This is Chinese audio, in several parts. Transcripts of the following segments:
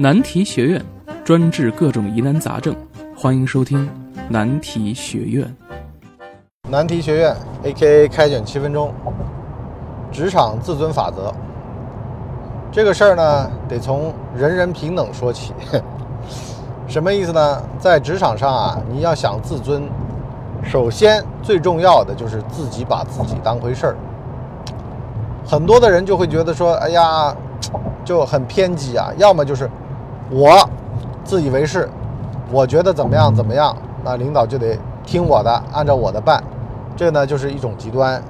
难题学院专治各种疑难杂症，欢迎收听难题学院。难题学院 A.K.A 开卷七分钟，职场自尊法则。这个事儿呢，得从人人平等说起。什么意思呢？在职场上啊，你要想自尊，首先最重要的就是自己把自己当回事儿。很多的人就会觉得说，哎呀，就很偏激啊，要么就是我自以为是，我觉得怎么样怎么样，那领导就得听我的，按照我的办。这呢，就是一种极端，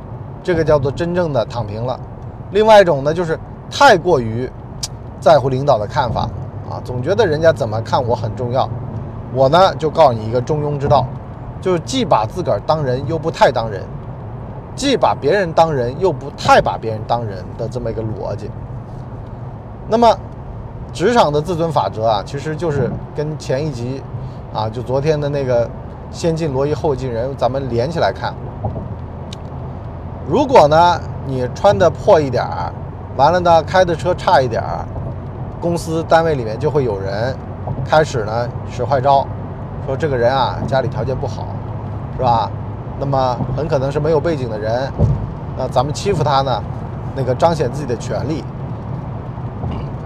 这个叫做真正的躺平了。另外一种呢，就是太过于在乎领导的看法。啊，总觉得人家怎么看我很重要，我呢就告诉你一个中庸之道，就是既把自个儿当人，又不太当人；既把别人当人，又不太把别人当人的这么一个逻辑。那么，职场的自尊法则啊，其实就是跟前一集啊，就昨天的那个先进罗伊后进人，咱们连起来看。如果呢，你穿的破一点儿，完了呢，开的车差一点儿。公司单位里面就会有人开始呢使坏招，说这个人啊家里条件不好，是吧？那么很可能是没有背景的人，那咱们欺负他呢，那个彰显自己的权利。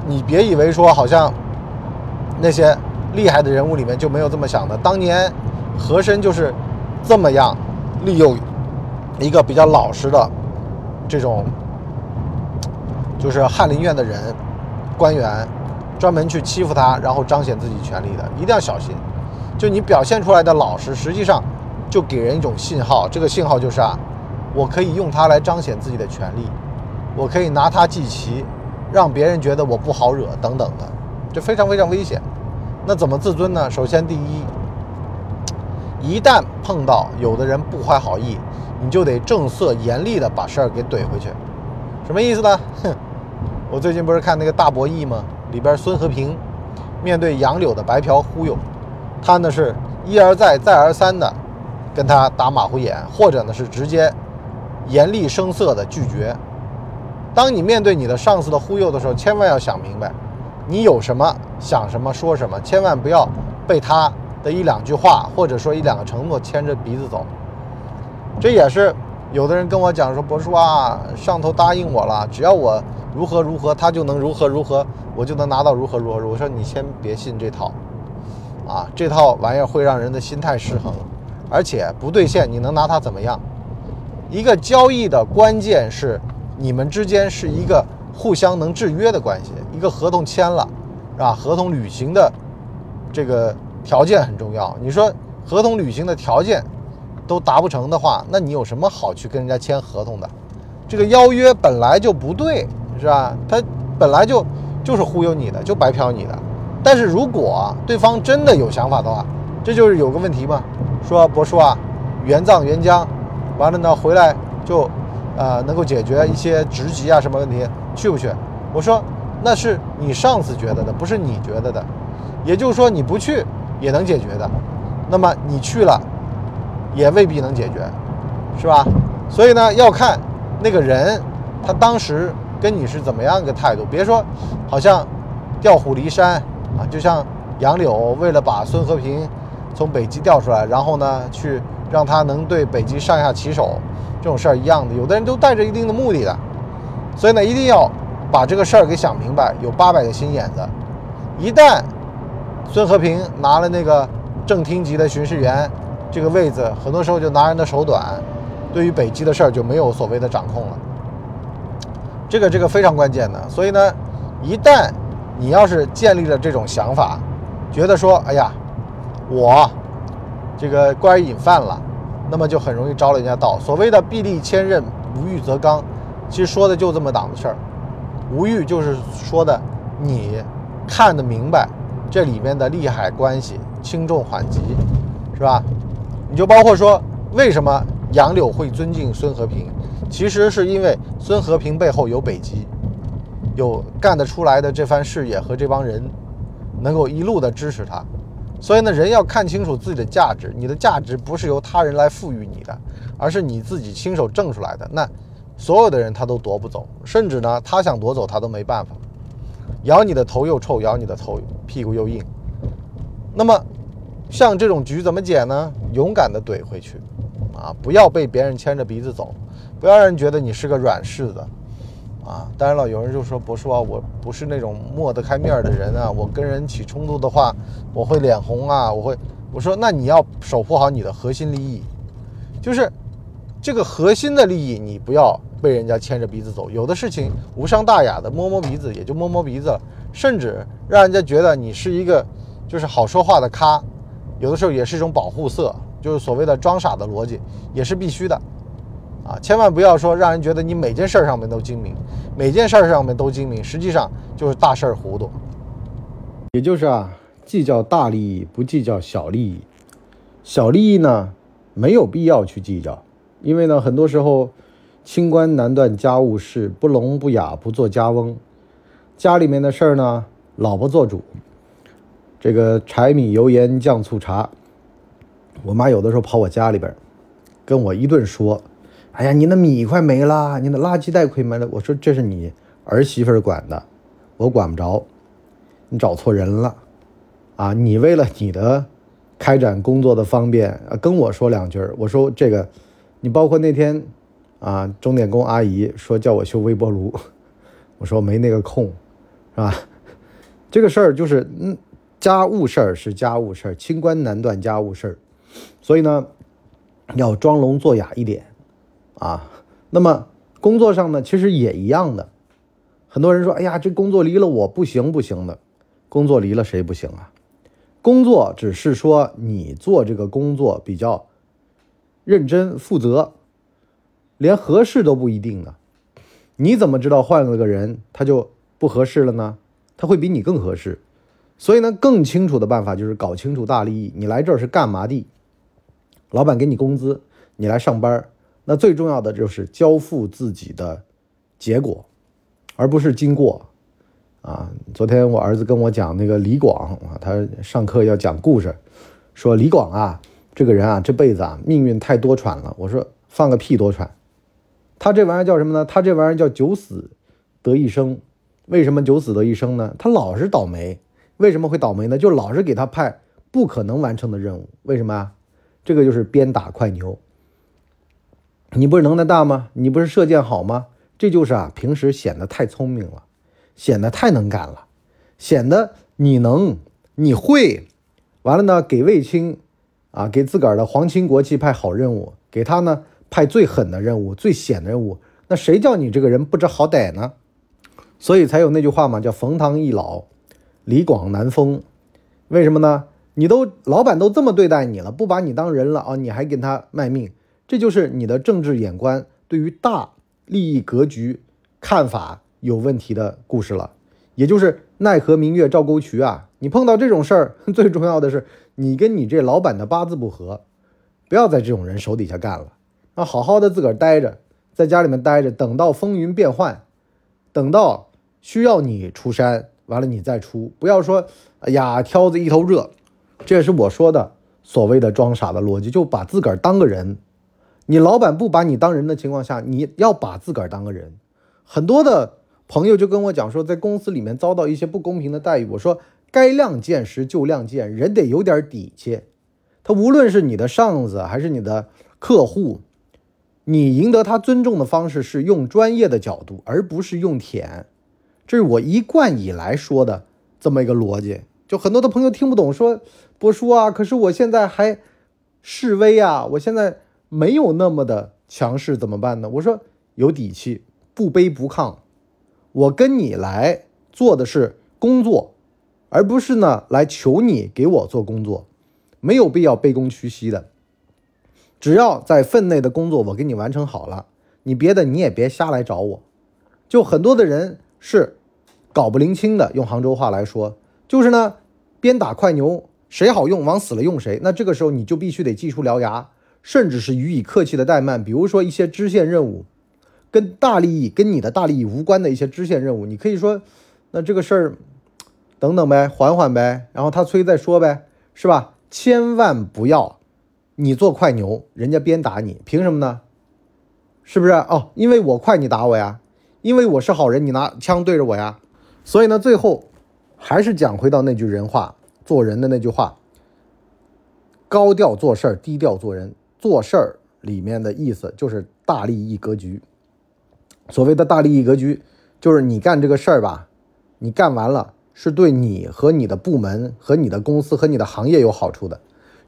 你别以为说好像那些厉害的人物里面就没有这么想的。当年和珅就是这么样利用一个比较老实的这种就是翰林院的人。官员专门去欺负他，然后彰显自己权利的，一定要小心。就你表现出来的老实，实际上就给人一种信号，这个信号就是啊，我可以用它来彰显自己的权利，我可以拿它祭旗，让别人觉得我不好惹等等的，这非常非常危险。那怎么自尊呢？首先，第一，一旦碰到有的人不怀好意，你就得正色严厉的把事儿给怼回去。什么意思呢？哼。我最近不是看那个大博弈吗？里边孙和平面对杨柳的白嫖忽悠，他呢是一而再再而三的跟他打马虎眼，或者呢是直接严厉声色的拒绝。当你面对你的上司的忽悠的时候，千万要想明白，你有什么想什么说什么，千万不要被他的一两句话或者说一两个承诺牵着鼻子走。这也是有的人跟我讲说，博叔啊，上头答应我了，只要我。如何如何，他就能如何如何，我就能拿到如何如何。我说你先别信这套，啊，这套玩意儿会让人的心态失衡，而且不兑现，你能拿它怎么样？一个交易的关键是你们之间是一个互相能制约的关系，一个合同签了，是吧？合同履行的这个条件很重要。你说合同履行的条件都达不成的话，那你有什么好去跟人家签合同的？这个邀约本来就不对。是吧？他本来就就是忽悠你的，就白嫖你的。但是如果对方真的有想法的话，这就是有个问题嘛。说博叔啊，援藏援疆，完了呢回来就，呃，能够解决一些职级啊什么问题，去不去？我说那是你上司觉得的，不是你觉得的。也就是说你不去也能解决的，那么你去了也未必能解决，是吧？所以呢，要看那个人他当时。跟你是怎么样一个态度？别说，好像调虎离山啊，就像杨柳为了把孙和平从北极调出来，然后呢去让他能对北极上下其手这种事儿一样的。有的人都带着一定的目的的，所以呢一定要把这个事儿给想明白。有八百个心眼子，一旦孙和平拿了那个正厅级的巡视员这个位子，很多时候就拿人的手短，对于北极的事儿就没有所谓的掌控了。这个这个非常关键的，所以呢，一旦你要是建立了这种想法，觉得说，哎呀，我这个官瘾犯了，那么就很容易招了人家道。所谓的臂力千仞，无欲则刚，其实说的就这么档子事儿。无欲就是说的你看得明白这里面的利害关系，轻重缓急，是吧？你就包括说，为什么杨柳会尊敬孙和平？其实是因为孙和平背后有北极，有干得出来的这番事业和这帮人，能够一路的支持他，所以呢，人要看清楚自己的价值，你的价值不是由他人来赋予你的，而是你自己亲手挣出来的。那所有的人他都夺不走，甚至呢，他想夺走他都没办法。咬你的头又臭，咬你的头屁股又硬。那么，像这种局怎么解呢？勇敢的怼回去，啊，不要被别人牵着鼻子走，不要让人觉得你是个软柿子，啊。当然了，有人就说博叔啊，我不是那种抹得开面的人啊，我跟人起冲突的话，我会脸红啊，我会。我说，那你要守护好你的核心利益，就是这个核心的利益，你不要被人家牵着鼻子走。有的事情无伤大雅的，摸摸鼻子也就摸摸鼻子了，甚至让人家觉得你是一个就是好说话的咖，有的时候也是一种保护色，就是所谓的装傻的逻辑，也是必须的啊！千万不要说让人觉得你每件事上面都精明，每件事上面都精明，实际上就是大事儿糊涂，也就是啊。计较大利益，不计较小利益。小利益呢，没有必要去计较，因为呢，很多时候清官难断家务事，不聋不哑不做家翁。家里面的事儿呢，老婆做主。这个柴米油盐酱醋茶，我妈有的时候跑我家里边，跟我一顿说：“哎呀，你那米快没了，你那垃圾袋快没了。”我说：“这是你儿媳妇管的，我管不着，你找错人了。”啊，你为了你的开展工作的方便，跟我说两句我说这个，你包括那天啊，钟点工阿姨说叫我修微波炉，我说没那个空，是吧？这个事儿就是，嗯，家务事儿是家务事儿，清官难断家务事儿，所以呢，要装聋作哑一点啊。那么工作上呢，其实也一样的。很多人说，哎呀，这工作离了我不行不行的，工作离了谁不行啊？工作只是说你做这个工作比较认真负责，连合适都不一定呢。你怎么知道换了个人他就不合适了呢？他会比你更合适。所以呢，更清楚的办法就是搞清楚大利益。你来这儿是干嘛的？老板给你工资，你来上班。那最重要的就是交付自己的结果，而不是经过。啊，昨天我儿子跟我讲那个李广啊，他上课要讲故事，说李广啊，这个人啊，这辈子啊，命运太多舛了。我说放个屁多舛，他这玩意儿叫什么呢？他这玩意儿叫九死得一生。为什么九死得一生呢？他老是倒霉。为什么会倒霉呢？就老是给他派不可能完成的任务。为什么啊？这个就是鞭打快牛。你不是能耐大吗？你不是射箭好吗？这就是啊，平时显得太聪明了。显得太能干了，显得你能你会，完了呢，给卫青啊，给自个儿的皇亲国戚派好任务，给他呢派最狠的任务、最险的任务，那谁叫你这个人不知好歹呢？所以才有那句话嘛，叫冯唐易老，李广难封。为什么呢？你都老板都这么对待你了，不把你当人了啊，你还给他卖命，这就是你的政治眼光对于大利益格局看法。有问题的故事了，也就是奈何明月照沟渠啊！你碰到这种事儿，最重要的是你跟你这老板的八字不合，不要在这种人手底下干了，那好好的自个儿待着，在家里面待着，等到风云变幻，等到需要你出山，完了你再出，不要说哎呀挑子一头热，这也是我说的所谓的装傻的逻辑，就把自个儿当个人。你老板不把你当人的情况下，你要把自个儿当个人，很多的。朋友就跟我讲说，在公司里面遭到一些不公平的待遇。我说，该亮剑时就亮剑，人得有点底气。他无论是你的上司还是你的客户，你赢得他尊重的方式是用专业的角度，而不是用舔。这是我一贯以来说的这么一个逻辑。就很多的朋友听不懂，说波叔啊，可是我现在还示威啊，我现在没有那么的强势，怎么办呢？我说有底气，不卑不亢。我跟你来做的是工作，而不是呢来求你给我做工作，没有必要卑躬屈膝的。只要在分内的工作我给你完成好了，你别的你也别瞎来找我。就很多的人是搞不灵清的，用杭州话来说，就是呢鞭打快牛，谁好用往死了用谁。那这个时候你就必须得技出獠牙，甚至是予以客气的怠慢，比如说一些支线任务。跟大利益、跟你的大利益无关的一些支线任务，你可以说，那这个事儿等等呗，缓缓呗，然后他催再说呗，是吧？千万不要你做快牛，人家鞭打你，凭什么呢？是不是？哦，因为我快，你打我呀？因为我是好人，你拿枪对着我呀？所以呢，最后还是讲回到那句人话，做人的那句话：高调做事儿，低调做人。做事儿里面的意思就是大利益格局。所谓的大利益格局，就是你干这个事儿吧，你干完了是对你和你的部门、和你的公司、和你的行业有好处的。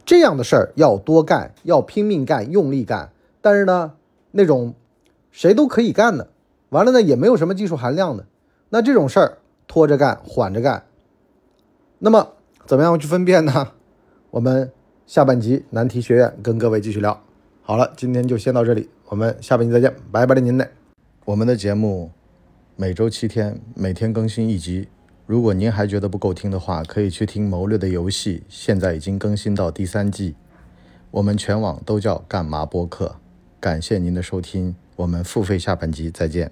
这样的事儿要多干，要拼命干，用力干。但是呢，那种谁都可以干的，完了呢也没有什么技术含量的，那这种事儿拖着干，缓着干。那么怎么样去分辨呢？我们下半集难题学院跟各位继续聊。好了，今天就先到这里，我们下半集再见，拜拜了您嘞。我们的节目每周七天，每天更新一集。如果您还觉得不够听的话，可以去听《谋略的游戏》，现在已经更新到第三季。我们全网都叫干嘛播客。感谢您的收听，我们付费下半集再见。